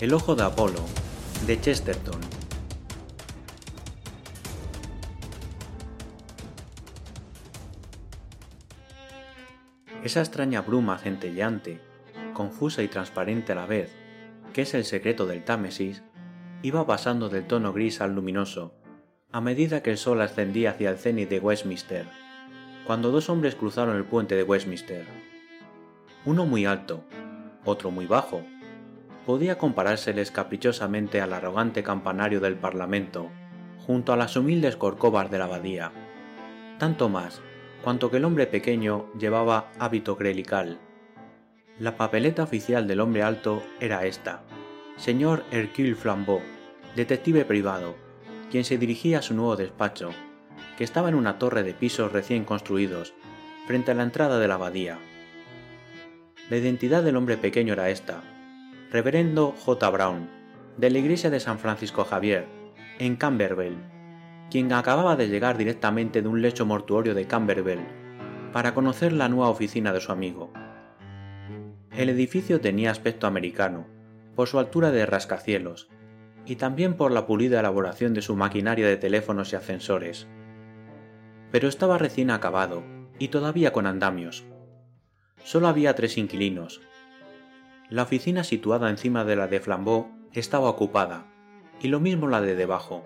El ojo de Apolo, de Chesterton. Esa extraña bruma centelleante, confusa y transparente a la vez, que es el secreto del Támesis, iba pasando del tono gris al luminoso, a medida que el sol ascendía hacia el cenit de Westminster, cuando dos hombres cruzaron el puente de Westminster. Uno muy alto, otro muy bajo, podía comparárseles caprichosamente al arrogante campanario del Parlamento, junto a las humildes corcovas de la abadía, tanto más cuanto que el hombre pequeño llevaba hábito clerical. La papeleta oficial del hombre alto era esta, señor Hercule Flambeau, detective privado, quien se dirigía a su nuevo despacho, que estaba en una torre de pisos recién construidos, frente a la entrada de la abadía. La identidad del hombre pequeño era esta, Reverendo J. Brown, de la iglesia de San Francisco Javier, en Camberwell, quien acababa de llegar directamente de un lecho mortuorio de Camberwell, para conocer la nueva oficina de su amigo. El edificio tenía aspecto americano, por su altura de rascacielos, y también por la pulida elaboración de su maquinaria de teléfonos y ascensores. Pero estaba recién acabado, y todavía con andamios. Solo había tres inquilinos, la oficina situada encima de la de Flambeau estaba ocupada, y lo mismo la de debajo.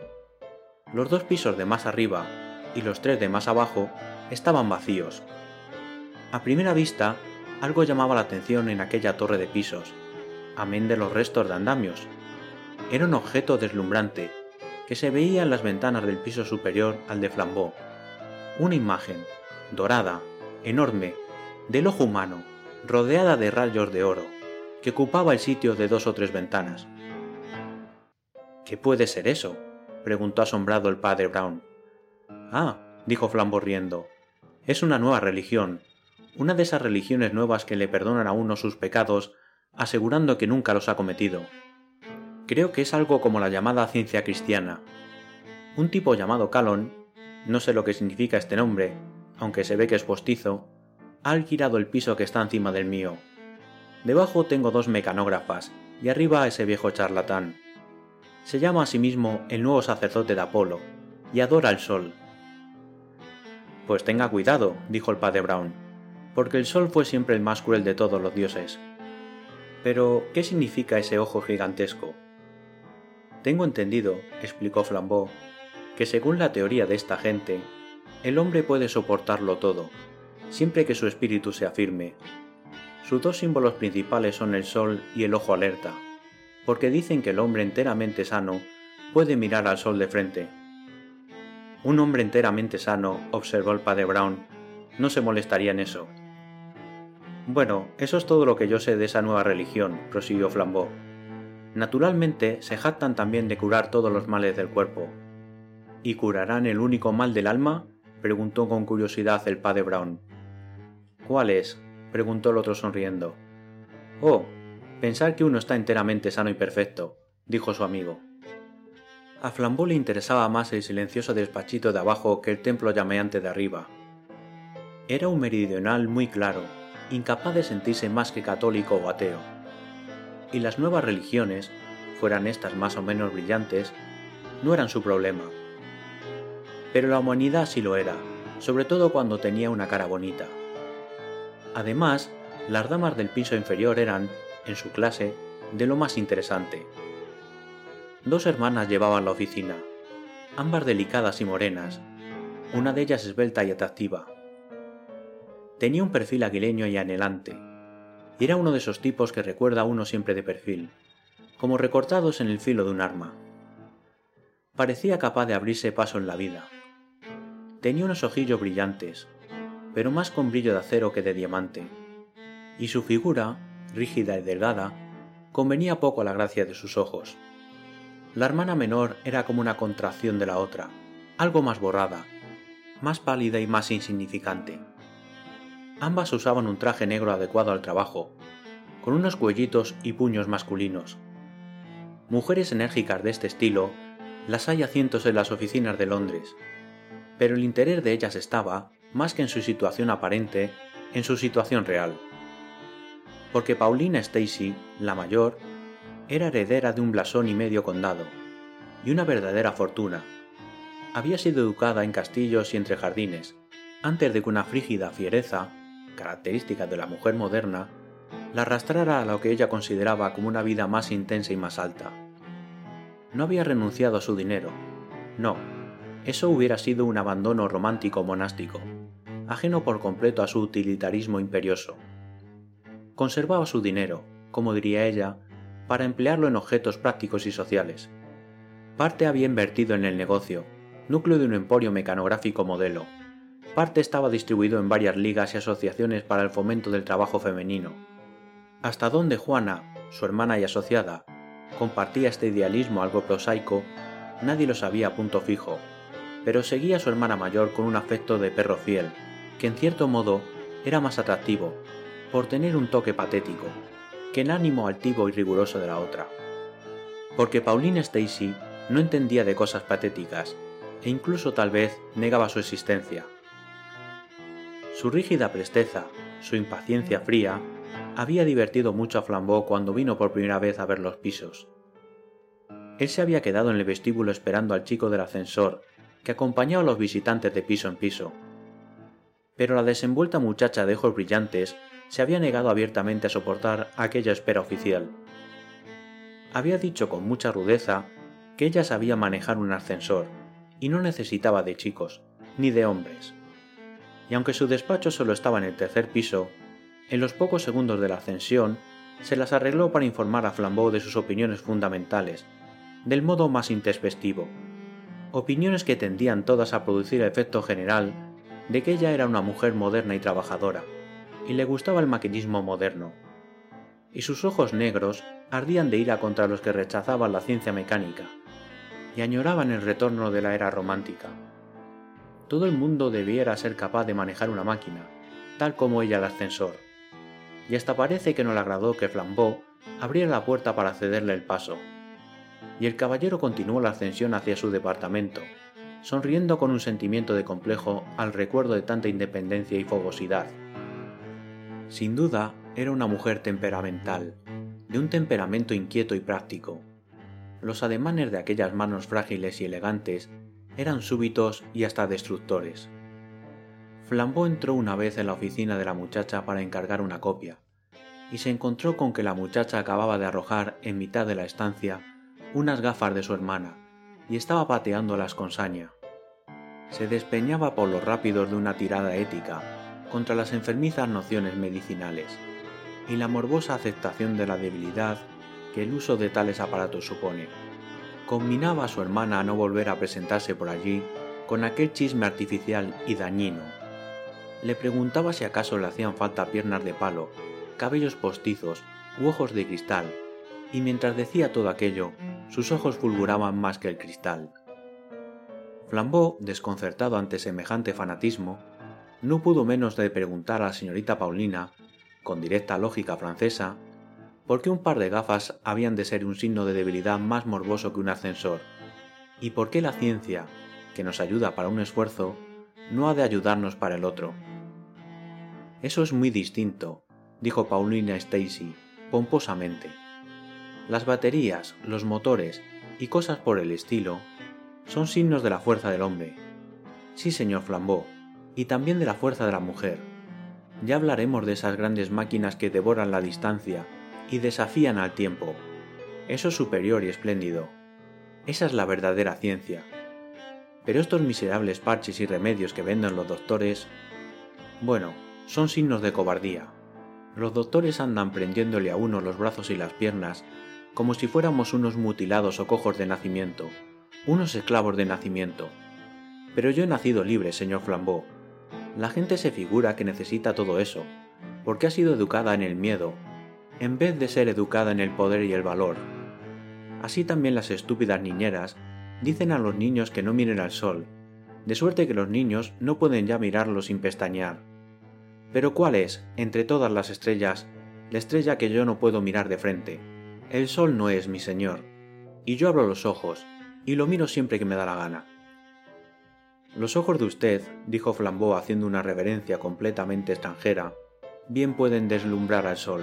Los dos pisos de más arriba y los tres de más abajo estaban vacíos. A primera vista, algo llamaba la atención en aquella torre de pisos, amén de los restos de andamios. Era un objeto deslumbrante que se veía en las ventanas del piso superior al de Flambeau. Una imagen, dorada, enorme, del ojo humano, rodeada de rayos de oro que ocupaba el sitio de dos o tres ventanas. ¿Qué puede ser eso? preguntó asombrado el padre Brown. Ah, dijo Flambo riendo, es una nueva religión, una de esas religiones nuevas que le perdonan a uno sus pecados asegurando que nunca los ha cometido. Creo que es algo como la llamada ciencia cristiana. Un tipo llamado Calon, no sé lo que significa este nombre, aunque se ve que es postizo, ha alquilado el piso que está encima del mío Debajo tengo dos mecanógrafas y arriba ese viejo charlatán. Se llama a sí mismo el nuevo sacerdote de Apolo y adora el sol. Pues tenga cuidado, dijo el padre Brown, porque el sol fue siempre el más cruel de todos los dioses. Pero, ¿qué significa ese ojo gigantesco? Tengo entendido, explicó Flambeau, que según la teoría de esta gente, el hombre puede soportarlo todo, siempre que su espíritu sea firme, sus dos símbolos principales son el sol y el ojo alerta, porque dicen que el hombre enteramente sano puede mirar al sol de frente. Un hombre enteramente sano, observó el padre Brown, no se molestaría en eso. Bueno, eso es todo lo que yo sé de esa nueva religión, prosiguió Flambeau. Naturalmente se jactan también de curar todos los males del cuerpo. ¿Y curarán el único mal del alma? preguntó con curiosidad el padre Brown. ¿Cuál es? Preguntó el otro sonriendo. Oh, pensar que uno está enteramente sano y perfecto, dijo su amigo. A Flambeau le interesaba más el silencioso despachito de abajo que el templo llameante de arriba. Era un meridional muy claro, incapaz de sentirse más que católico o ateo. Y las nuevas religiones, fueran estas más o menos brillantes, no eran su problema. Pero la humanidad sí lo era, sobre todo cuando tenía una cara bonita. Además, las damas del piso inferior eran, en su clase, de lo más interesante. Dos hermanas llevaban la oficina, ambas delicadas y morenas, una de ellas esbelta y atractiva. Tenía un perfil aguileño y anhelante, y era uno de esos tipos que recuerda a uno siempre de perfil, como recortados en el filo de un arma. Parecía capaz de abrirse paso en la vida. Tenía unos ojillos brillantes, pero más con brillo de acero que de diamante, y su figura, rígida y delgada, convenía poco a la gracia de sus ojos. La hermana menor era como una contracción de la otra, algo más borrada, más pálida y más insignificante. Ambas usaban un traje negro adecuado al trabajo, con unos cuellitos y puños masculinos. Mujeres enérgicas de este estilo las hay a cientos en las oficinas de Londres, pero el interés de ellas estaba, más que en su situación aparente, en su situación real. Porque Paulina Stacy, la mayor, Era heredera de un blasón y medio condado, y una verdadera fortuna. Había sido educada en castillos y entre jardines, antes de que una frígida fiereza, característica de la mujer moderna, la arrastrara a lo que ella consideraba como una vida más intensa y más alta. No había renunciado a su dinero. No, eso hubiera sido un abandono romántico monástico, ajeno por completo a su utilitarismo imperioso. Conservaba su dinero, como diría ella, para emplearlo en objetos prácticos y sociales. Parte había invertido en el negocio, núcleo de un emporio mecanográfico modelo. Parte estaba distribuido en varias ligas y asociaciones para el fomento del trabajo femenino. Hasta dónde Juana, su hermana y asociada, compartía este idealismo algo prosaico, nadie lo sabía a punto fijo, pero seguía a su hermana mayor con un afecto de perro fiel, que en cierto modo era más atractivo, por tener un toque patético, que el ánimo altivo y riguroso de la otra. Porque Pauline Stacy no entendía de cosas patéticas, e incluso tal vez negaba su existencia. Su rígida presteza, su impaciencia fría, había divertido mucho a Flambeau cuando vino por primera vez a ver los pisos. Él se había quedado en el vestíbulo esperando al chico del ascensor, que acompañaba a los visitantes de piso en piso. Pero la desenvuelta muchacha de ojos brillantes se había negado abiertamente a soportar aquella espera oficial. Había dicho con mucha rudeza que ella sabía manejar un ascensor y no necesitaba de chicos, ni de hombres. Y aunque su despacho solo estaba en el tercer piso, en los pocos segundos de la ascensión se las arregló para informar a Flambeau de sus opiniones fundamentales, del modo más intespestivo. Opiniones que tendían todas a producir efecto general de que ella era una mujer moderna y trabajadora, y le gustaba el maquinismo moderno. Y sus ojos negros ardían de ira contra los que rechazaban la ciencia mecánica, y añoraban el retorno de la era romántica. Todo el mundo debiera ser capaz de manejar una máquina, tal como ella el ascensor y hasta parece que no le agradó que Flambeau abriera la puerta para cederle el paso. Y el caballero continuó la ascensión hacia su departamento, sonriendo con un sentimiento de complejo al recuerdo de tanta independencia y fogosidad. Sin duda, era una mujer temperamental, de un temperamento inquieto y práctico. Los ademanes de aquellas manos frágiles y elegantes eran súbitos y hasta destructores. Flambeau entró una vez en la oficina de la muchacha para encargar una copia, y se encontró con que la muchacha acababa de arrojar en mitad de la estancia unas gafas de su hermana, y estaba pateándolas con saña. Se despeñaba por los rápidos de una tirada ética contra las enfermizas nociones medicinales, y la morbosa aceptación de la debilidad que el uso de tales aparatos supone. Combinaba a su hermana a no volver a presentarse por allí con aquel chisme artificial y dañino le preguntaba si acaso le hacían falta piernas de palo, cabellos postizos u ojos de cristal, y mientras decía todo aquello, sus ojos fulguraban más que el cristal. Flambeau, desconcertado ante semejante fanatismo, no pudo menos de preguntar a la señorita Paulina, con directa lógica francesa, por qué un par de gafas habían de ser un signo de debilidad más morboso que un ascensor, y por qué la ciencia, que nos ayuda para un esfuerzo, no ha de ayudarnos para el otro. Eso es muy distinto, dijo Paulina Stacy, pomposamente. Las baterías, los motores y cosas por el estilo son signos de la fuerza del hombre. Sí, señor Flambeau, y también de la fuerza de la mujer. Ya hablaremos de esas grandes máquinas que devoran la distancia y desafían al tiempo. Eso es superior y espléndido. Esa es la verdadera ciencia. Pero estos miserables parches y remedios que venden los doctores... Bueno, son signos de cobardía. Los doctores andan prendiéndole a uno los brazos y las piernas como si fuéramos unos mutilados o cojos de nacimiento, unos esclavos de nacimiento. Pero yo he nacido libre, señor Flambeau. La gente se figura que necesita todo eso, porque ha sido educada en el miedo, en vez de ser educada en el poder y el valor. Así también las estúpidas niñeras dicen a los niños que no miren al sol, de suerte que los niños no pueden ya mirarlo sin pestañear. Pero ¿cuál es, entre todas las estrellas, la estrella que yo no puedo mirar de frente? El sol no es mi señor, y yo abro los ojos, y lo miro siempre que me da la gana. Los ojos de usted, dijo Flambeau haciendo una reverencia completamente extranjera, bien pueden deslumbrar al sol.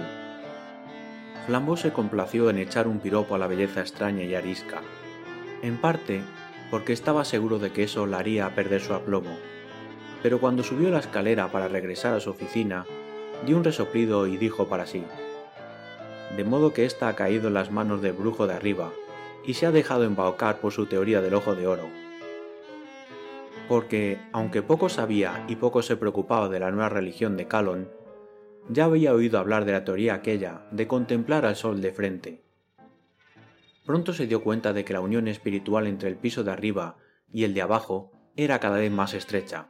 Flambeau se complació en echar un piropo a la belleza extraña y arisca, en parte porque estaba seguro de que eso la haría perder su aplomo, pero cuando subió la escalera para regresar a su oficina, dio un resoplido y dijo para sí, de modo que ésta ha caído en las manos del brujo de arriba y se ha dejado embaucar por su teoría del ojo de oro. Porque, aunque poco sabía y poco se preocupaba de la nueva religión de Calon, ya había oído hablar de la teoría aquella de contemplar al sol de frente. Pronto se dio cuenta de que la unión espiritual entre el piso de arriba y el de abajo era cada vez más estrecha.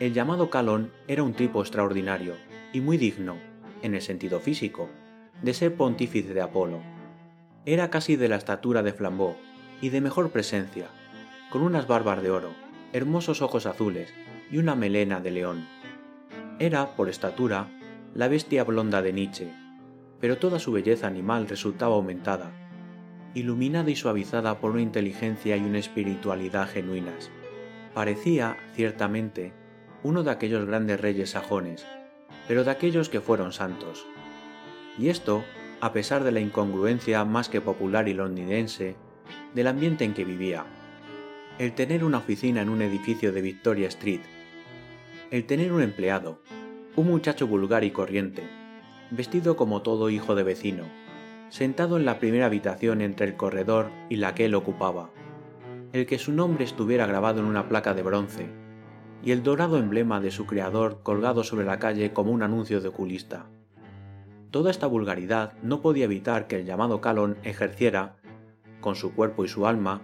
El llamado Calón era un tipo extraordinario y muy digno, en el sentido físico, de ser pontífice de Apolo. Era casi de la estatura de Flambeau y de mejor presencia, con unas barbas de oro, hermosos ojos azules y una melena de león. Era, por estatura, la bestia blonda de Nietzsche, pero toda su belleza animal resultaba aumentada, iluminada y suavizada por una inteligencia y una espiritualidad genuinas. Parecía, ciertamente, uno de aquellos grandes reyes sajones, pero de aquellos que fueron santos. Y esto, a pesar de la incongruencia más que popular y londinense del ambiente en que vivía. El tener una oficina en un edificio de Victoria Street. El tener un empleado, un muchacho vulgar y corriente, vestido como todo hijo de vecino, sentado en la primera habitación entre el corredor y la que él ocupaba, el que su nombre estuviera grabado en una placa de bronce, y el dorado emblema de su creador colgado sobre la calle como un anuncio de oculista. Toda esta vulgaridad no podía evitar que el llamado Calón ejerciera, con su cuerpo y su alma,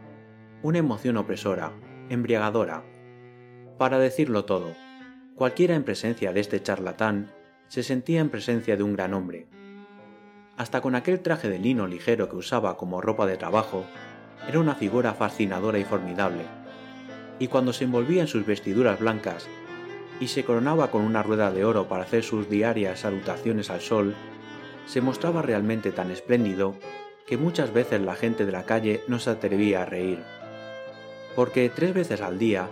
una emoción opresora, embriagadora. Para decirlo todo, Cualquiera en presencia de este charlatán se sentía en presencia de un gran hombre. Hasta con aquel traje de lino ligero que usaba como ropa de trabajo, era una figura fascinadora y formidable. Y cuando se envolvía en sus vestiduras blancas y se coronaba con una rueda de oro para hacer sus diarias salutaciones al sol, se mostraba realmente tan espléndido que muchas veces la gente de la calle no se atrevía a reír. Porque tres veces al día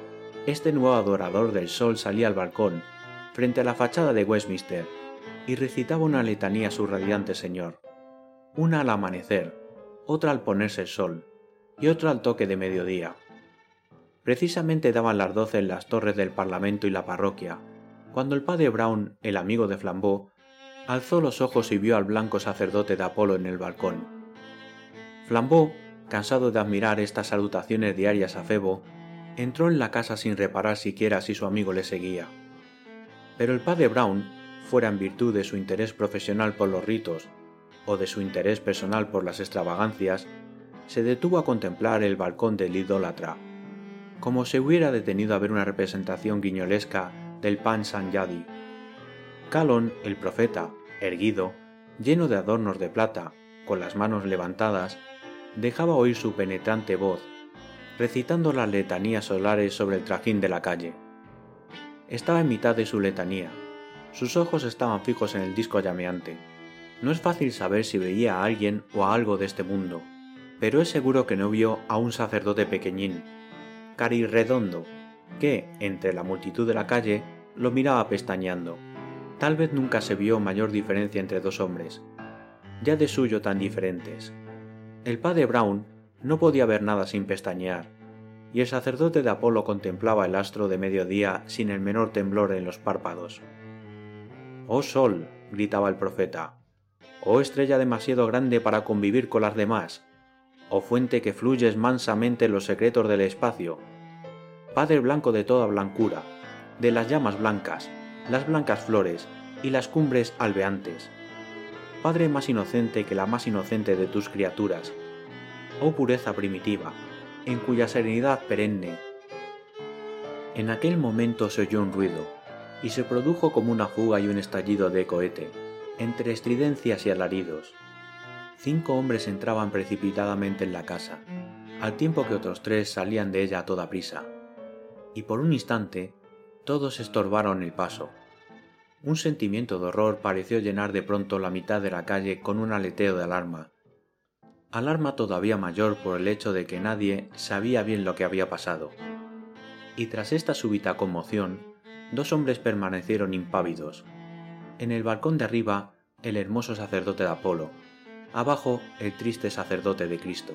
este nuevo adorador del sol salía al balcón, frente a la fachada de Westminster, y recitaba una letanía a su radiante señor, una al amanecer, otra al ponerse el sol, y otra al toque de mediodía. Precisamente daban las doce en las torres del Parlamento y la parroquia, cuando el padre Brown, el amigo de Flambeau, alzó los ojos y vio al blanco sacerdote de Apolo en el balcón. Flambeau, cansado de admirar estas salutaciones diarias a Febo, entró en la casa sin reparar siquiera si su amigo le seguía. Pero el padre Brown, fuera en virtud de su interés profesional por los ritos o de su interés personal por las extravagancias, se detuvo a contemplar el balcón del idólatra, como se hubiera detenido a ver una representación guiñolesca del pan San Yadi. Calón, el profeta, erguido, lleno de adornos de plata, con las manos levantadas, dejaba oír su penetrante voz recitando las letanías solares sobre el trajín de la calle. Estaba en mitad de su letanía. Sus ojos estaban fijos en el disco llameante. No es fácil saber si veía a alguien o a algo de este mundo, pero es seguro que no vio a un sacerdote pequeñín, redondo, que, entre la multitud de la calle, lo miraba pestañeando. Tal vez nunca se vio mayor diferencia entre dos hombres, ya de suyo tan diferentes. El padre Brown no podía ver nada sin pestañear, y el sacerdote de Apolo contemplaba el astro de mediodía sin el menor temblor en los párpados. Oh sol, gritaba el profeta, oh estrella demasiado grande para convivir con las demás, oh fuente que fluyes mansamente en los secretos del espacio, Padre blanco de toda blancura, de las llamas blancas, las blancas flores y las cumbres albeantes, Padre más inocente que la más inocente de tus criaturas, oh pureza primitiva, en cuya serenidad perenne. En aquel momento se oyó un ruido, y se produjo como una fuga y un estallido de cohete, entre estridencias y alaridos. Cinco hombres entraban precipitadamente en la casa, al tiempo que otros tres salían de ella a toda prisa, y por un instante todos estorbaron el paso. Un sentimiento de horror pareció llenar de pronto la mitad de la calle con un aleteo de alarma, alarma todavía mayor por el hecho de que nadie sabía bien lo que había pasado. Y tras esta súbita conmoción, dos hombres permanecieron impávidos. En el balcón de arriba, el hermoso sacerdote de Apolo, abajo el triste sacerdote de Cristo.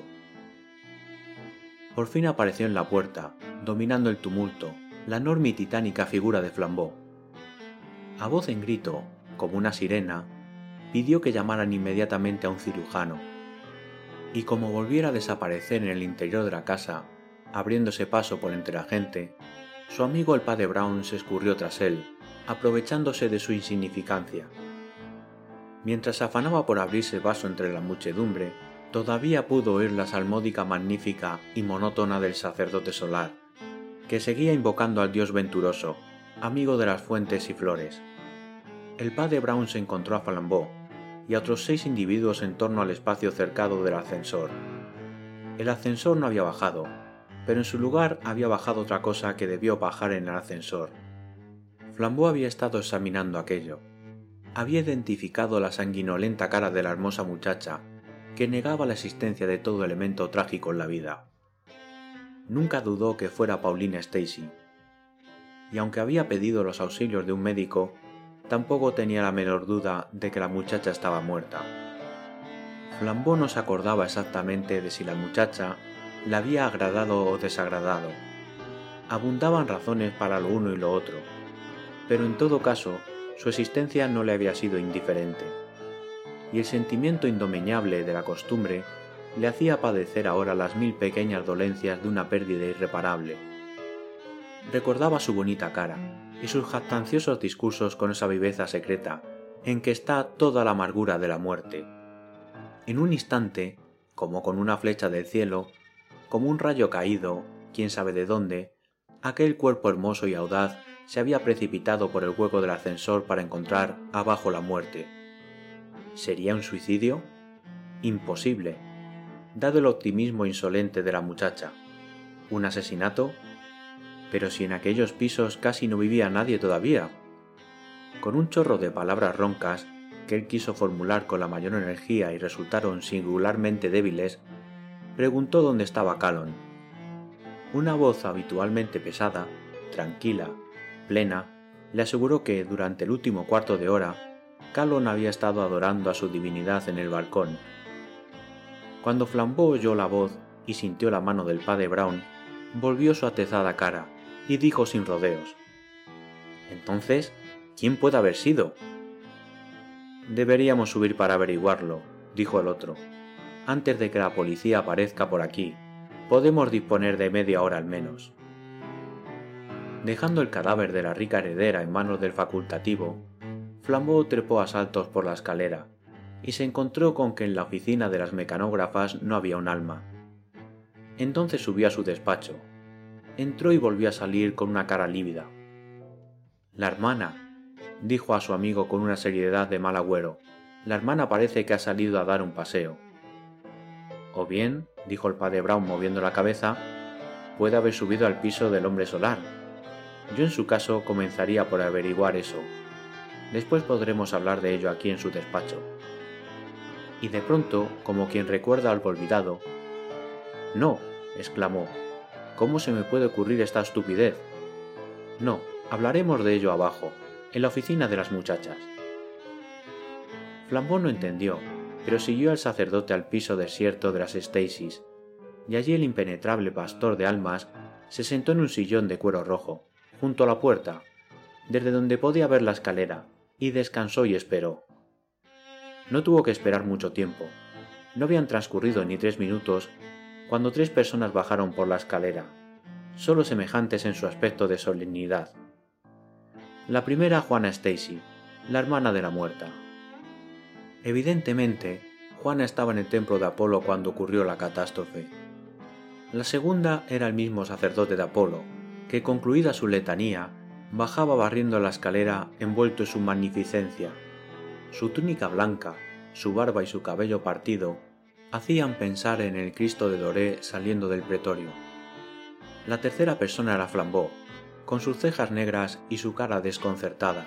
Por fin apareció en la puerta, dominando el tumulto, la enorme y titánica figura de Flambeau. A voz en grito, como una sirena, pidió que llamaran inmediatamente a un cirujano, y como volviera a desaparecer en el interior de la casa, abriéndose paso por entre la gente, su amigo el padre Brown se escurrió tras él, aprovechándose de su insignificancia. Mientras afanaba por abrirse vaso entre la muchedumbre, todavía pudo oír la salmódica magnífica y monótona del sacerdote solar, que seguía invocando al dios venturoso, amigo de las fuentes y flores. El padre Brown se encontró a Flambeau y a otros seis individuos en torno al espacio cercado del ascensor. El ascensor no había bajado, pero en su lugar había bajado otra cosa que debió bajar en el ascensor. Flambeau había estado examinando aquello. Había identificado la sanguinolenta cara de la hermosa muchacha, que negaba la existencia de todo elemento trágico en la vida. Nunca dudó que fuera Paulina Stacy. Y aunque había pedido los auxilios de un médico, tampoco tenía la menor duda de que la muchacha estaba muerta. Flambeau no se acordaba exactamente de si la muchacha le había agradado o desagradado. Abundaban razones para lo uno y lo otro, pero en todo caso su existencia no le había sido indiferente, y el sentimiento indomeñable de la costumbre le hacía padecer ahora las mil pequeñas dolencias de una pérdida irreparable. Recordaba su bonita cara y sus jactanciosos discursos con esa viveza secreta en que está toda la amargura de la muerte. En un instante, como con una flecha del cielo, como un rayo caído, quién sabe de dónde, aquel cuerpo hermoso y audaz se había precipitado por el hueco del ascensor para encontrar abajo la muerte. ¿Sería un suicidio? Imposible, dado el optimismo insolente de la muchacha. ¿Un asesinato? Pero si en aquellos pisos casi no vivía nadie todavía. Con un chorro de palabras roncas que él quiso formular con la mayor energía y resultaron singularmente débiles, preguntó dónde estaba Calon. Una voz habitualmente pesada, tranquila, plena, le aseguró que durante el último cuarto de hora, Calon había estado adorando a su divinidad en el balcón. Cuando Flambeau oyó la voz y sintió la mano del padre Brown, volvió su atezada cara y dijo sin rodeos: Entonces, ¿quién puede haber sido? Deberíamos subir para averiguarlo, dijo el otro antes de que la policía aparezca por aquí. Podemos disponer de media hora al menos. Dejando el cadáver de la rica heredera en manos del facultativo, Flambeau trepó a saltos por la escalera y se encontró con que en la oficina de las mecanógrafas no había un alma. Entonces subió a su despacho. Entró y volvió a salir con una cara lívida. La hermana, dijo a su amigo con una seriedad de mal agüero, la hermana parece que ha salido a dar un paseo. O bien, dijo el padre Brown moviendo la cabeza, puede haber subido al piso del hombre solar. Yo en su caso comenzaría por averiguar eso. Después podremos hablar de ello aquí en su despacho. Y de pronto, como quien recuerda algo olvidado, No, exclamó, ¿cómo se me puede ocurrir esta estupidez? No, hablaremos de ello abajo, en la oficina de las muchachas. Flambeau no entendió, pero siguió al sacerdote al piso desierto de las Stacy's, y allí el impenetrable pastor de almas se sentó en un sillón de cuero rojo, junto a la puerta, desde donde podía ver la escalera, y descansó y esperó. No tuvo que esperar mucho tiempo. No habían transcurrido ni tres minutos cuando tres personas bajaron por la escalera, solo semejantes en su aspecto de solemnidad. La primera Juana Stacy, la hermana de la muerta. Evidentemente, Juana estaba en el templo de Apolo cuando ocurrió la catástrofe. La segunda era el mismo sacerdote de Apolo, que concluida su letanía, bajaba barriendo la escalera envuelto en su magnificencia. Su túnica blanca, su barba y su cabello partido hacían pensar en el Cristo de Doré saliendo del pretorio. La tercera persona era Flambeau, con sus cejas negras y su cara desconcertada.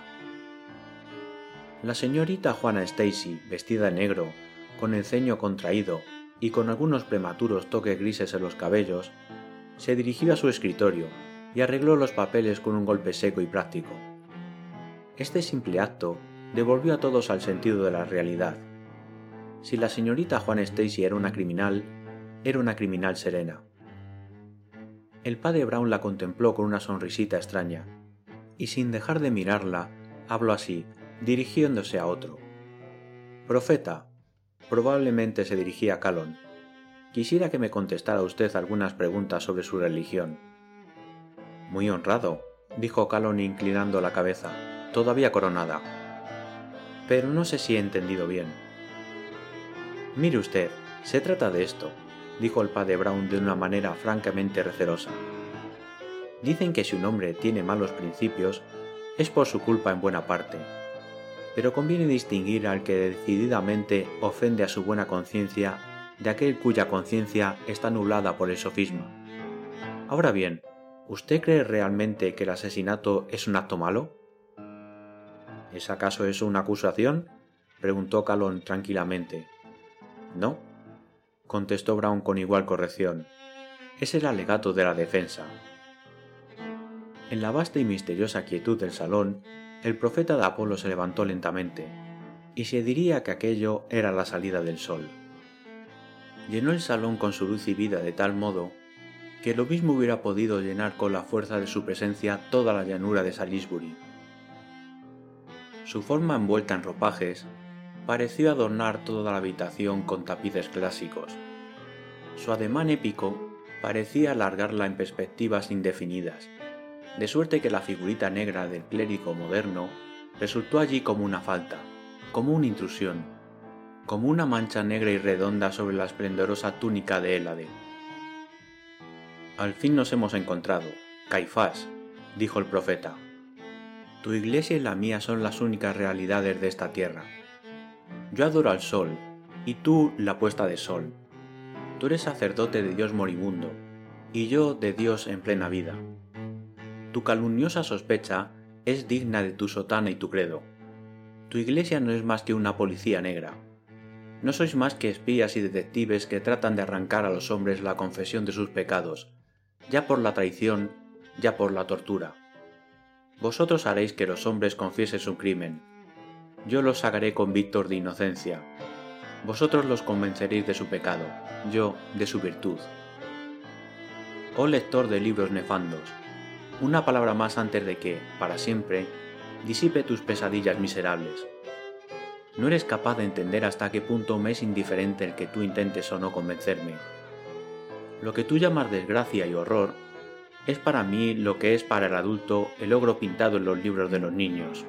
La señorita Juana Stacy, vestida de negro, con el ceño contraído y con algunos prematuros toques grises en los cabellos, se dirigió a su escritorio y arregló los papeles con un golpe seco y práctico. Este simple acto devolvió a todos al sentido de la realidad. Si la señorita Juan Stacy era una criminal, era una criminal serena. El padre Brown la contempló con una sonrisita extraña, y sin dejar de mirarla, habló así, dirigiéndose a otro. Profeta, probablemente se dirigía a Calon. Quisiera que me contestara usted algunas preguntas sobre su religión. Muy honrado, dijo Calon inclinando la cabeza, todavía coronada. Pero no sé si he entendido bien. Mire usted, se trata de esto, dijo el padre Brown de una manera francamente recelosa. Dicen que si un hombre tiene malos principios, es por su culpa en buena parte. Pero conviene distinguir al que decididamente ofende a su buena conciencia de aquel cuya conciencia está nublada por el sofisma. Ahora bien, ¿usted cree realmente que el asesinato es un acto malo? ¿Es acaso eso una acusación? preguntó Calón tranquilamente. No, contestó Brown con igual corrección. Es el alegato de la defensa. En la vasta y misteriosa quietud del salón, el profeta de Apolo se levantó lentamente, y se diría que aquello era la salida del sol. Llenó el salón con su luz y vida de tal modo que lo mismo hubiera podido llenar con la fuerza de su presencia toda la llanura de Salisbury. Su forma envuelta en ropajes pareció adornar toda la habitación con tapices clásicos. Su ademán épico parecía alargarla en perspectivas indefinidas, de suerte que la figurita negra del clérigo moderno resultó allí como una falta, como una intrusión, como una mancha negra y redonda sobre la esplendorosa túnica de Hélade. Al fin nos hemos encontrado, Caifás, dijo el profeta. Tu iglesia y la mía son las únicas realidades de esta tierra. Yo adoro al sol, y tú la puesta de sol. Tú eres sacerdote de Dios moribundo, y yo de Dios en plena vida. Tu calumniosa sospecha es digna de tu sotana y tu credo. Tu iglesia no es más que una policía negra. No sois más que espías y detectives que tratan de arrancar a los hombres la confesión de sus pecados, ya por la traición, ya por la tortura. Vosotros haréis que los hombres confiesen su crimen, yo los sacaré convictos de inocencia. Vosotros los convenceréis de su pecado, yo de su virtud. Oh lector de libros nefandos, una palabra más antes de que, para siempre, disipe tus pesadillas miserables. No eres capaz de entender hasta qué punto me es indiferente el que tú intentes o no convencerme. Lo que tú llamas desgracia y horror es para mí lo que es para el adulto el ogro pintado en los libros de los niños.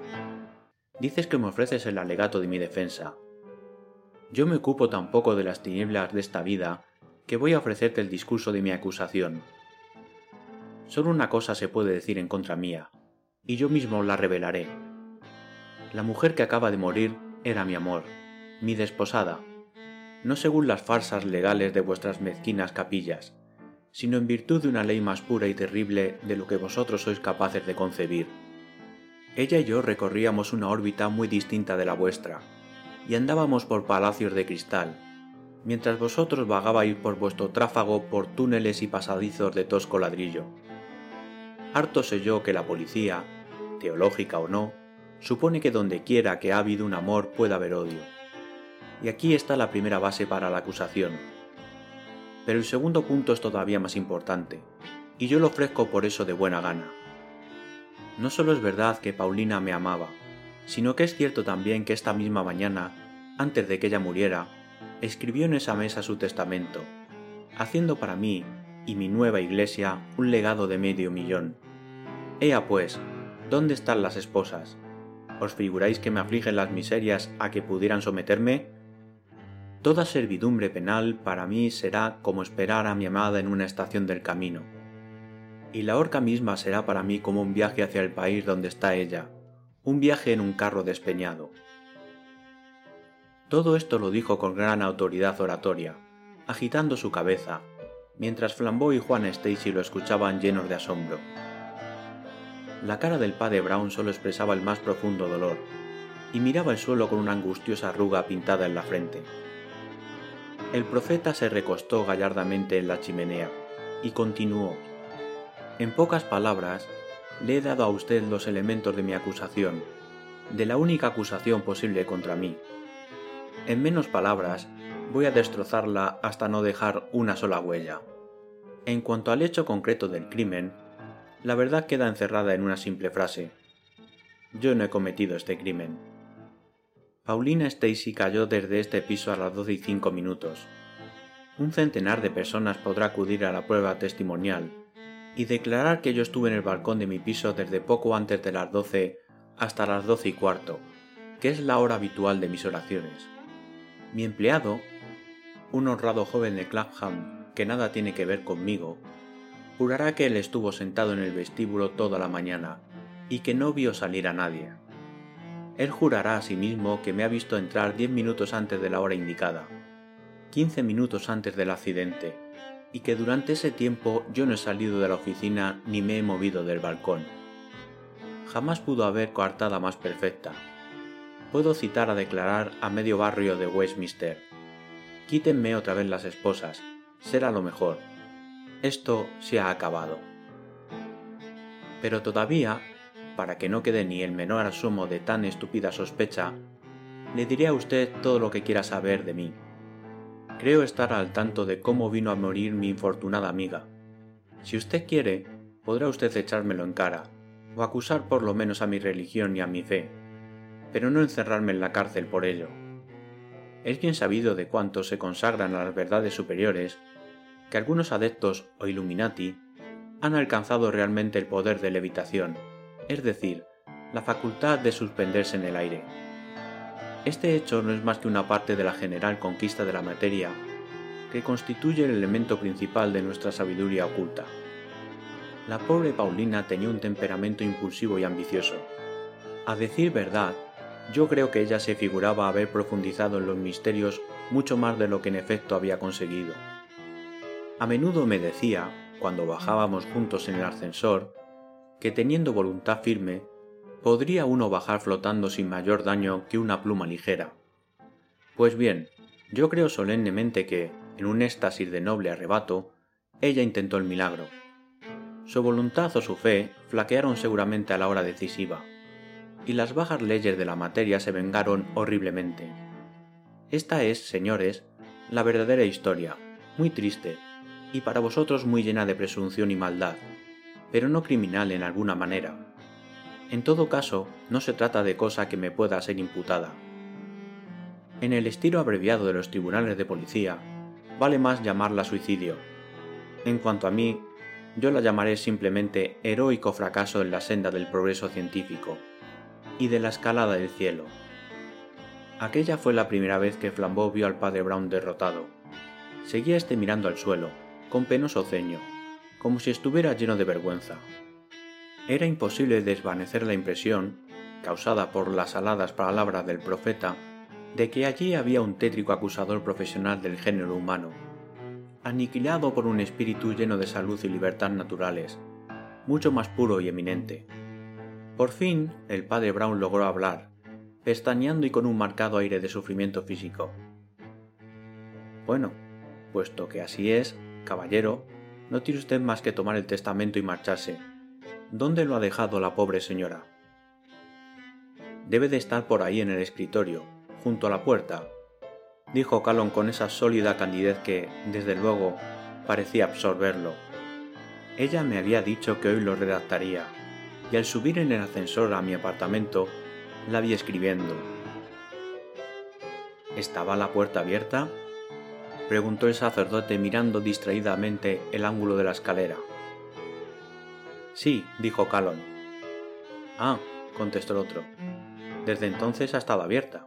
Dices que me ofreces el alegato de mi defensa. Yo me ocupo tampoco de las tinieblas de esta vida que voy a ofrecerte el discurso de mi acusación. Solo una cosa se puede decir en contra mía, y yo mismo la revelaré. La mujer que acaba de morir era mi amor, mi desposada, no según las farsas legales de vuestras mezquinas capillas, sino en virtud de una ley más pura y terrible de lo que vosotros sois capaces de concebir. Ella y yo recorríamos una órbita muy distinta de la vuestra, y andábamos por palacios de cristal, mientras vosotros vagabais por vuestro tráfago por túneles y pasadizos de tosco ladrillo. Harto sé yo que la policía, teológica o no, supone que donde quiera que ha habido un amor puede haber odio. Y aquí está la primera base para la acusación. Pero el segundo punto es todavía más importante, y yo lo ofrezco por eso de buena gana. No solo es verdad que Paulina me amaba, sino que es cierto también que esta misma mañana, antes de que ella muriera, escribió en esa mesa su testamento, haciendo para mí y mi nueva iglesia un legado de medio millón. Ea pues, ¿dónde están las esposas? ¿Os figuráis que me afligen las miserias a que pudieran someterme? Toda servidumbre penal para mí será como esperar a mi amada en una estación del camino y la horca misma será para mí como un viaje hacia el país donde está ella, un viaje en un carro despeñado. Todo esto lo dijo con gran autoridad oratoria, agitando su cabeza, mientras Flambeau y Juan Stacy lo escuchaban llenos de asombro. La cara del padre Brown solo expresaba el más profundo dolor, y miraba el suelo con una angustiosa arruga pintada en la frente. El profeta se recostó gallardamente en la chimenea, y continuó, en pocas palabras, le he dado a usted los elementos de mi acusación, de la única acusación posible contra mí. En menos palabras, voy a destrozarla hasta no dejar una sola huella. En cuanto al hecho concreto del crimen, la verdad queda encerrada en una simple frase. Yo no he cometido este crimen. Paulina Stacy cayó desde este piso a las 12 y 5 minutos. Un centenar de personas podrá acudir a la prueba testimonial y declarar que yo estuve en el balcón de mi piso desde poco antes de las 12 hasta las 12 y cuarto, que es la hora habitual de mis oraciones. Mi empleado, un honrado joven de Clapham que nada tiene que ver conmigo, jurará que él estuvo sentado en el vestíbulo toda la mañana y que no vio salir a nadie. Él jurará a sí mismo que me ha visto entrar diez minutos antes de la hora indicada, quince minutos antes del accidente, y que durante ese tiempo yo no he salido de la oficina ni me he movido del balcón. Jamás pudo haber coartada más perfecta, puedo citar a declarar a medio barrio de Westminster. Quítenme otra vez las esposas, será lo mejor. Esto se ha acabado. Pero todavía, para que no quede ni el menor asomo de tan estúpida sospecha, le diré a usted todo lo que quiera saber de mí. Creo estar al tanto de cómo vino a morir mi infortunada amiga. Si usted quiere, podrá usted echármelo en cara, o acusar por lo menos a mi religión y a mi fe pero no encerrarme en la cárcel por ello. Es bien sabido de cuántos se consagran a las verdades superiores que algunos adeptos o illuminati han alcanzado realmente el poder de levitación, es decir, la facultad de suspenderse en el aire. Este hecho no es más que una parte de la general conquista de la materia que constituye el elemento principal de nuestra sabiduría oculta. La pobre Paulina tenía un temperamento impulsivo y ambicioso. A decir verdad, yo creo que ella se figuraba haber profundizado en los misterios mucho más de lo que en efecto había conseguido. A menudo me decía, cuando bajábamos juntos en el ascensor, que teniendo voluntad firme, podría uno bajar flotando sin mayor daño que una pluma ligera. Pues bien, yo creo solemnemente que, en un éxtasis de noble arrebato, ella intentó el milagro. Su voluntad o su fe flaquearon seguramente a la hora decisiva y las bajas leyes de la materia se vengaron horriblemente. Esta es, señores, la verdadera historia, muy triste, y para vosotros muy llena de presunción y maldad, pero no criminal en alguna manera. En todo caso, no se trata de cosa que me pueda ser imputada. En el estilo abreviado de los tribunales de policía, vale más llamarla suicidio. En cuanto a mí, yo la llamaré simplemente heroico fracaso en la senda del progreso científico y de la escalada del cielo. Aquella fue la primera vez que Flambeau vio al padre Brown derrotado. Seguía este mirando al suelo, con penoso ceño, como si estuviera lleno de vergüenza. Era imposible desvanecer la impresión, causada por las aladas palabras del profeta, de que allí había un tétrico acusador profesional del género humano, aniquilado por un espíritu lleno de salud y libertad naturales, mucho más puro y eminente. Por fin, el padre Brown logró hablar, pestañeando y con un marcado aire de sufrimiento físico. Bueno, puesto que así es, caballero, no tiene usted más que tomar el testamento y marcharse. ¿Dónde lo ha dejado la pobre señora? Debe de estar por ahí en el escritorio, junto a la puerta, dijo Calon con esa sólida candidez que, desde luego, parecía absorberlo. Ella me había dicho que hoy lo redactaría y al subir en el ascensor a mi apartamento la vi escribiendo. ¿Estaba la puerta abierta? Preguntó el sacerdote mirando distraídamente el ángulo de la escalera. Sí, dijo Calon. Ah, contestó el otro. Desde entonces ha estado abierta.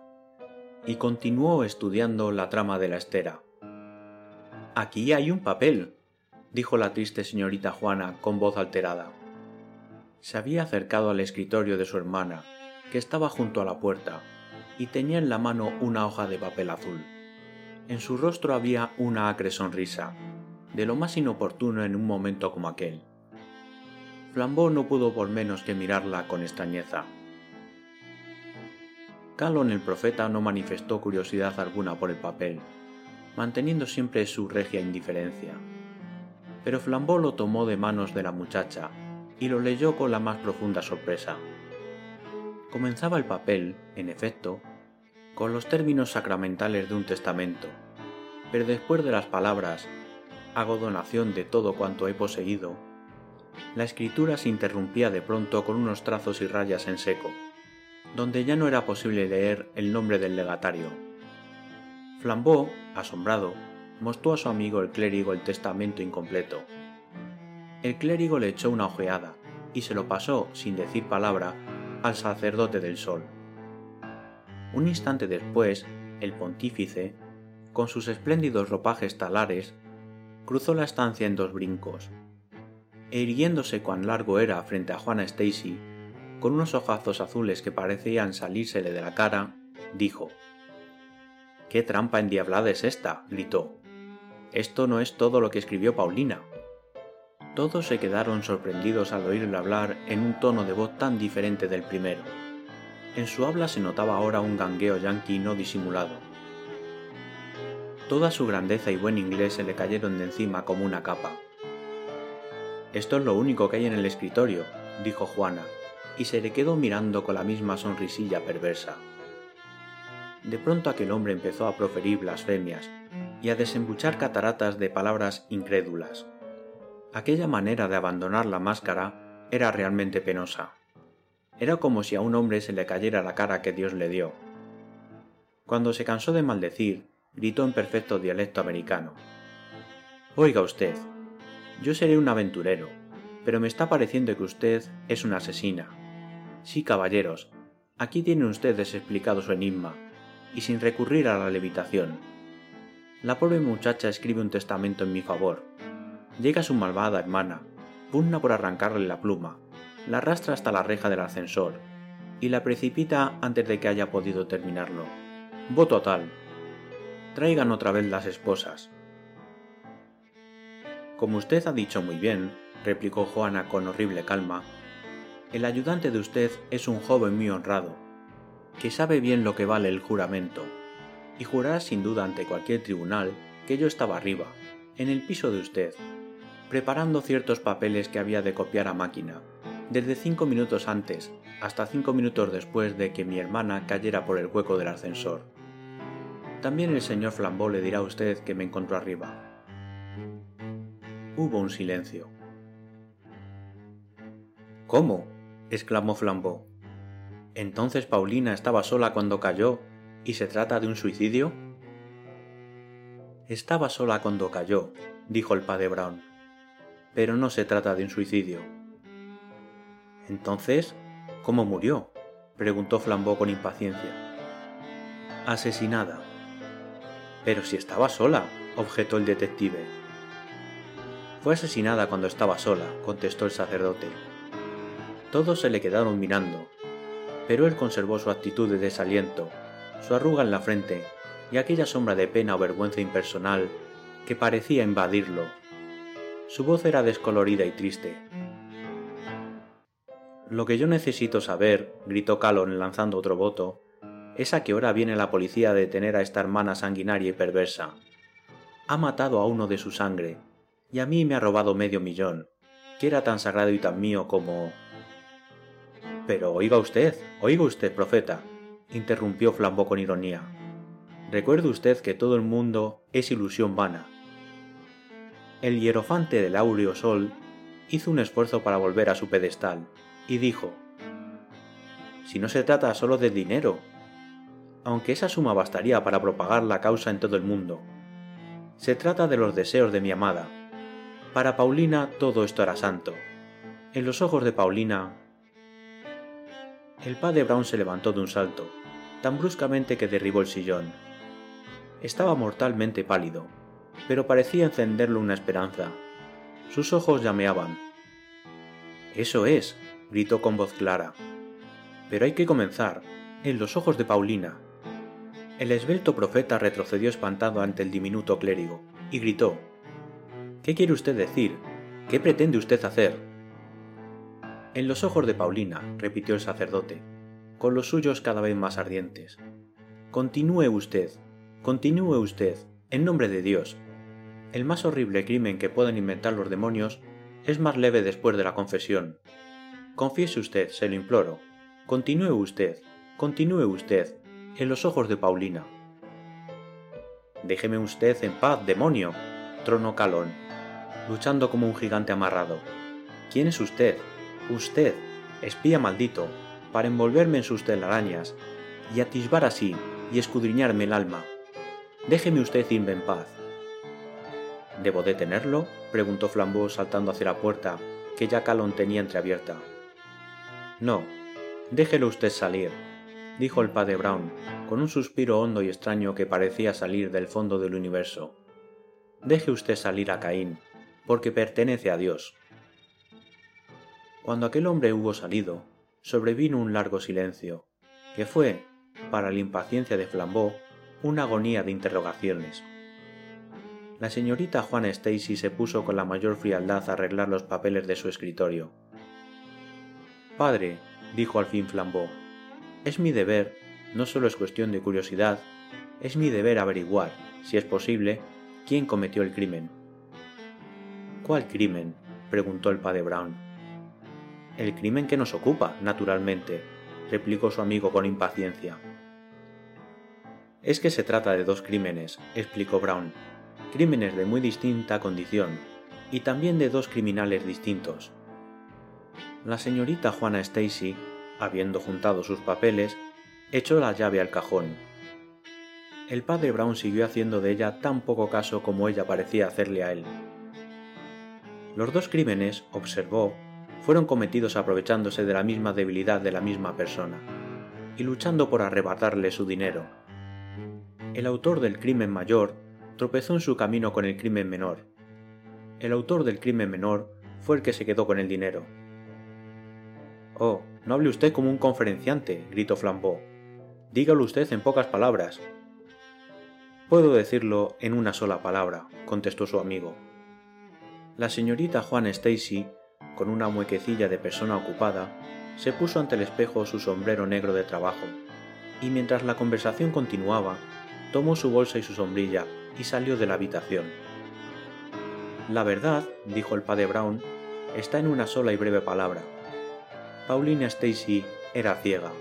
Y continuó estudiando la trama de la estera. Aquí hay un papel, dijo la triste señorita Juana con voz alterada se había acercado al escritorio de su hermana, que estaba junto a la puerta, y tenía en la mano una hoja de papel azul. En su rostro había una acre sonrisa, de lo más inoportuno en un momento como aquel. Flambeau no pudo por menos que mirarla con extrañeza. Calon el profeta no manifestó curiosidad alguna por el papel, manteniendo siempre su regia indiferencia. Pero Flambeau lo tomó de manos de la muchacha y lo leyó con la más profunda sorpresa. Comenzaba el papel, en efecto, con los términos sacramentales de un testamento, pero después de las palabras hago donación de todo cuanto he poseído, la escritura se interrumpía de pronto con unos trazos y rayas en seco, donde ya no era posible leer el nombre del legatario. Flambeau, asombrado, mostró a su amigo el clérigo el testamento incompleto. El clérigo le echó una ojeada y se lo pasó, sin decir palabra, al sacerdote del sol. Un instante después, el pontífice, con sus espléndidos ropajes talares, cruzó la estancia en dos brincos, e irguiéndose cuán largo era frente a Juana Stacy, con unos ojazos azules que parecían salírsele de la cara, dijo ¿Qué trampa endiablada es esta? gritó. Esto no es todo lo que escribió Paulina. Todos se quedaron sorprendidos al oírle hablar en un tono de voz tan diferente del primero. En su habla se notaba ahora un gangueo yanqui no disimulado. Toda su grandeza y buen inglés se le cayeron de encima como una capa. Esto es lo único que hay en el escritorio, dijo Juana, y se le quedó mirando con la misma sonrisilla perversa. De pronto aquel hombre empezó a proferir blasfemias y a desembuchar cataratas de palabras incrédulas. Aquella manera de abandonar la máscara era realmente penosa. Era como si a un hombre se le cayera la cara que Dios le dio. Cuando se cansó de maldecir, gritó en perfecto dialecto americano. Oiga usted, yo seré un aventurero, pero me está pareciendo que usted es una asesina. Sí, caballeros, aquí tienen ustedes explicado su enigma, y sin recurrir a la levitación. La pobre muchacha escribe un testamento en mi favor. Llega su malvada hermana, pugna por arrancarle la pluma, la arrastra hasta la reja del ascensor, y la precipita antes de que haya podido terminarlo. Voto tal, traigan otra vez las esposas. Como usted ha dicho muy bien, replicó Juana con horrible calma, el ayudante de usted es un joven muy honrado, que sabe bien lo que vale el juramento, y jurará sin duda ante cualquier tribunal que yo estaba arriba, en el piso de usted, preparando ciertos papeles que había de copiar a máquina, desde cinco minutos antes hasta cinco minutos después de que mi hermana cayera por el hueco del ascensor. También el señor Flambeau le dirá a usted que me encontró arriba. Hubo un silencio. ¿Cómo? exclamó Flambeau. ¿Entonces Paulina estaba sola cuando cayó y se trata de un suicidio? Estaba sola cuando cayó, dijo el padre Brown, pero no se trata de un suicidio. Entonces, ¿cómo murió? preguntó Flambeau con impaciencia. Asesinada, pero si estaba sola, objetó el detective. Fue asesinada cuando estaba sola, contestó el sacerdote. Todos se le quedaron mirando, pero él conservó su actitud de desaliento, su arruga en la frente y aquella sombra de pena o vergüenza impersonal que parecía invadirlo. Su voz era descolorida y triste. Lo que yo necesito saber, gritó Calon lanzando otro voto, es a qué hora viene la policía a detener a esta hermana sanguinaria y perversa. Ha matado a uno de su sangre, y a mí me ha robado medio millón, que era tan sagrado y tan mío como... Pero oiga usted, oiga usted, profeta, interrumpió Flambeau con ironía. Recuerde usted que todo el mundo es ilusión vana. El hierofante del áureo sol hizo un esfuerzo para volver a su pedestal, y dijo, Si no se trata solo de dinero, aunque esa suma bastaría para propagar la causa en todo el mundo. Se trata de los deseos de mi amada. Para Paulina todo esto era santo. En los ojos de Paulina... El padre Brown se levantó de un salto, tan bruscamente que derribó el sillón. Estaba mortalmente pálido, pero parecía encenderlo una esperanza. Sus ojos llameaban. Eso es, gritó con voz clara. Pero hay que comenzar, en los ojos de Paulina, el esbelto profeta retrocedió espantado ante el diminuto clérigo y gritó ¿Qué quiere usted decir? ¿Qué pretende usted hacer? En los ojos de Paulina, repitió el sacerdote, con los suyos cada vez más ardientes. Continúe usted, continúe usted, en nombre de Dios. El más horrible crimen que pueden inventar los demonios es más leve después de la confesión. Confiese usted, se lo imploro. Continúe usted, continúe usted, en los ojos de Paulina. Déjeme usted en paz, demonio, tronó Calón, luchando como un gigante amarrado. ¿Quién es usted? Usted, espía maldito, para envolverme en sus telarañas y atisbar así y escudriñarme el alma. Déjeme usted irme en paz. ¿Debo detenerlo? preguntó Flambeau saltando hacia la puerta, que ya Calón tenía entreabierta. No, déjelo usted salir, dijo el padre Brown, con un suspiro hondo y extraño que parecía salir del fondo del universo. Deje usted salir a Caín, porque pertenece a Dios. Cuando aquel hombre hubo salido, sobrevino un largo silencio, que fue, para la impaciencia de Flambeau, una agonía de interrogaciones. La señorita Juana Stacy se puso con la mayor frialdad a arreglar los papeles de su escritorio. Padre, dijo al fin Flambeau, es mi deber, no solo es cuestión de curiosidad, es mi deber averiguar, si es posible, quién cometió el crimen. ¿Cuál crimen? preguntó el padre Brown. El crimen que nos ocupa, naturalmente, replicó su amigo con impaciencia. Es que se trata de dos crímenes, explicó Brown, crímenes de muy distinta condición, y también de dos criminales distintos. La señorita Juana Stacy, habiendo juntado sus papeles, echó la llave al cajón. El padre Brown siguió haciendo de ella tan poco caso como ella parecía hacerle a él. Los dos crímenes, observó, fueron cometidos aprovechándose de la misma debilidad de la misma persona, y luchando por arrebatarle su dinero. El autor del crimen mayor tropezó en su camino con el crimen menor. El autor del crimen menor fue el que se quedó con el dinero. Oh, no hable usted como un conferenciante, gritó Flambeau. Dígalo usted en pocas palabras. Puedo decirlo en una sola palabra, contestó su amigo. La señorita Juan Stacy con una muequecilla de persona ocupada, se puso ante el espejo su sombrero negro de trabajo, y mientras la conversación continuaba, tomó su bolsa y su sombrilla y salió de la habitación. La verdad, dijo el padre Brown, está en una sola y breve palabra. Paulina Stacy era ciega.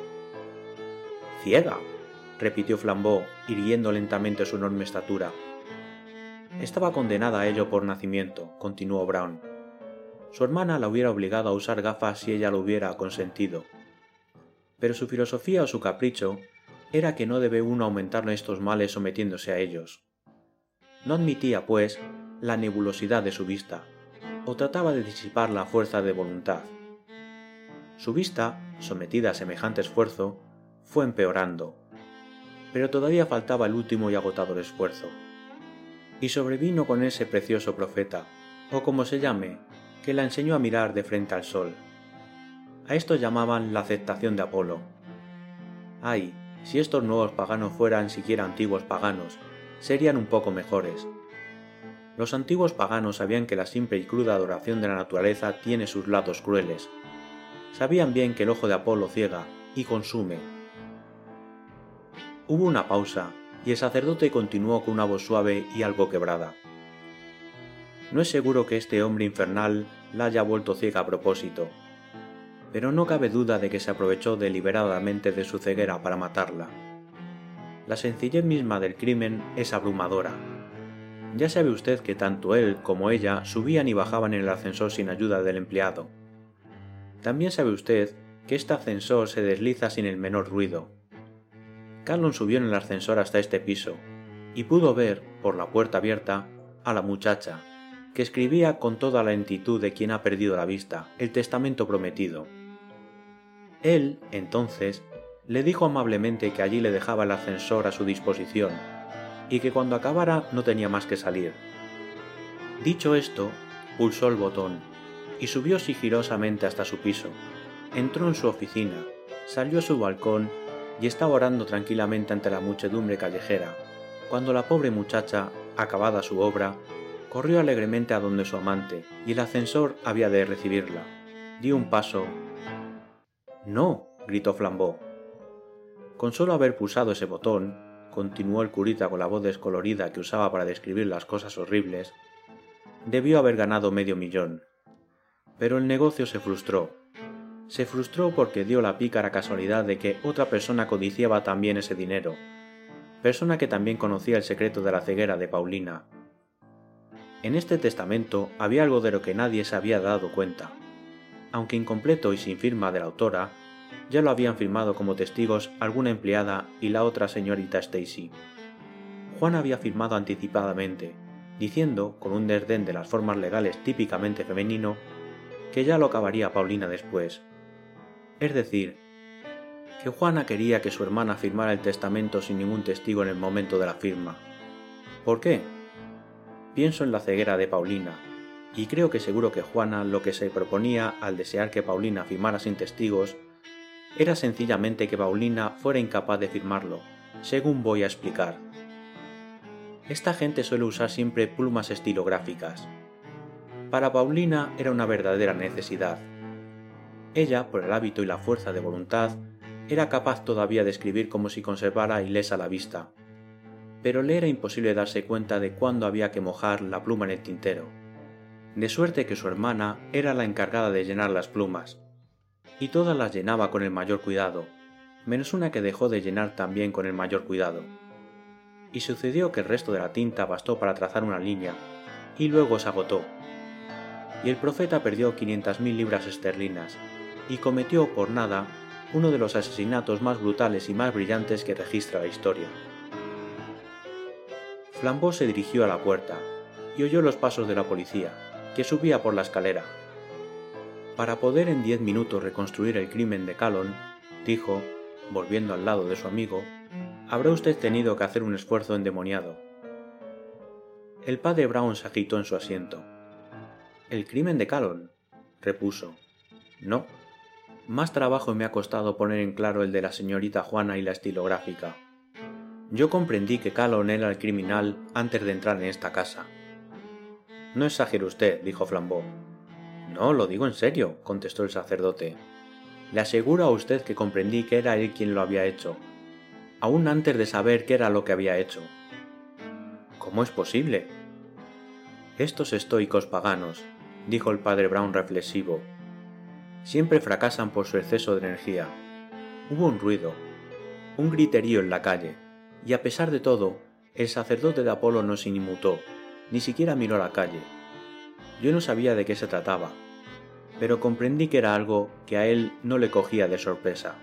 ¿Ciega? repitió Flambeau, irguiendo lentamente su enorme estatura. Estaba condenada a ello por nacimiento, continuó Brown su hermana la hubiera obligado a usar gafas si ella lo hubiera consentido. Pero su filosofía o su capricho era que no debe uno aumentar estos males sometiéndose a ellos. No admitía, pues, la nebulosidad de su vista, o trataba de disipar la fuerza de voluntad. Su vista, sometida a semejante esfuerzo, fue empeorando, pero todavía faltaba el último y agotador esfuerzo. Y sobrevino con ese precioso profeta, o como se llame, que la enseñó a mirar de frente al sol. A esto llamaban la aceptación de Apolo. Ay, si estos nuevos paganos fueran siquiera antiguos paganos, serían un poco mejores. Los antiguos paganos sabían que la simple y cruda adoración de la naturaleza tiene sus lados crueles. Sabían bien que el ojo de Apolo ciega y consume. Hubo una pausa, y el sacerdote continuó con una voz suave y algo quebrada. No es seguro que este hombre infernal la haya vuelto ciega a propósito, pero no cabe duda de que se aprovechó deliberadamente de su ceguera para matarla. La sencillez misma del crimen es abrumadora. Ya sabe usted que tanto él como ella subían y bajaban en el ascensor sin ayuda del empleado. También sabe usted que este ascensor se desliza sin el menor ruido. Callon subió en el ascensor hasta este piso y pudo ver, por la puerta abierta, a la muchacha, que escribía con toda la lentitud de quien ha perdido la vista el testamento prometido. Él, entonces, le dijo amablemente que allí le dejaba el ascensor a su disposición y que cuando acabara no tenía más que salir. Dicho esto, pulsó el botón y subió sigilosamente hasta su piso. Entró en su oficina, salió a su balcón y estaba orando tranquilamente ante la muchedumbre callejera, cuando la pobre muchacha, acabada su obra, corrió alegremente a donde su amante, y el ascensor había de recibirla. Dio un paso. No, gritó Flambeau. Con solo haber pulsado ese botón, continuó el curita con la voz descolorida que usaba para describir las cosas horribles, debió haber ganado medio millón. Pero el negocio se frustró. se frustró porque dio la pícara casualidad de que otra persona codiciaba también ese dinero, persona que también conocía el secreto de la ceguera de Paulina. En este testamento había algo de lo que nadie se había dado cuenta. Aunque incompleto y sin firma de la autora, ya lo habían firmado como testigos alguna empleada y la otra señorita Stacy. Juan había firmado anticipadamente, diciendo, con un desdén de las formas legales típicamente femenino, que ya lo acabaría Paulina después. Es decir, que Juana quería que su hermana firmara el testamento sin ningún testigo en el momento de la firma. ¿Por qué? Pienso en la ceguera de Paulina, y creo que seguro que Juana lo que se proponía al desear que Paulina firmara sin testigos era sencillamente que Paulina fuera incapaz de firmarlo, según voy a explicar. Esta gente suele usar siempre plumas estilográficas. Para Paulina era una verdadera necesidad. Ella, por el hábito y la fuerza de voluntad, era capaz todavía de escribir como si conservara ilesa la vista pero le era imposible darse cuenta de cuándo había que mojar la pluma en el tintero. De suerte que su hermana era la encargada de llenar las plumas, y todas las llenaba con el mayor cuidado, menos una que dejó de llenar también con el mayor cuidado. Y sucedió que el resto de la tinta bastó para trazar una línea, y luego se agotó. Y el profeta perdió mil libras esterlinas, y cometió por nada uno de los asesinatos más brutales y más brillantes que registra la historia. Flambeau se dirigió a la puerta y oyó los pasos de la policía, que subía por la escalera. Para poder en diez minutos reconstruir el crimen de Calon, dijo, volviendo al lado de su amigo, habrá usted tenido que hacer un esfuerzo endemoniado. El padre Brown se agitó en su asiento. ¿El crimen de Calon? repuso. No. Más trabajo me ha costado poner en claro el de la señorita Juana y la estilográfica. Yo comprendí que Calon era el criminal antes de entrar en esta casa. No exagere usted, dijo Flambeau. No, lo digo en serio, contestó el sacerdote. Le aseguro a usted que comprendí que era él quien lo había hecho, aún antes de saber qué era lo que había hecho. ¿Cómo es posible? Estos estoicos paganos, dijo el padre Brown reflexivo, siempre fracasan por su exceso de energía. Hubo un ruido, un griterío en la calle y a pesar de todo, el sacerdote de Apolo no se inmutó, ni siquiera miró a la calle. Yo no sabía de qué se trataba, pero comprendí que era algo que a él no le cogía de sorpresa.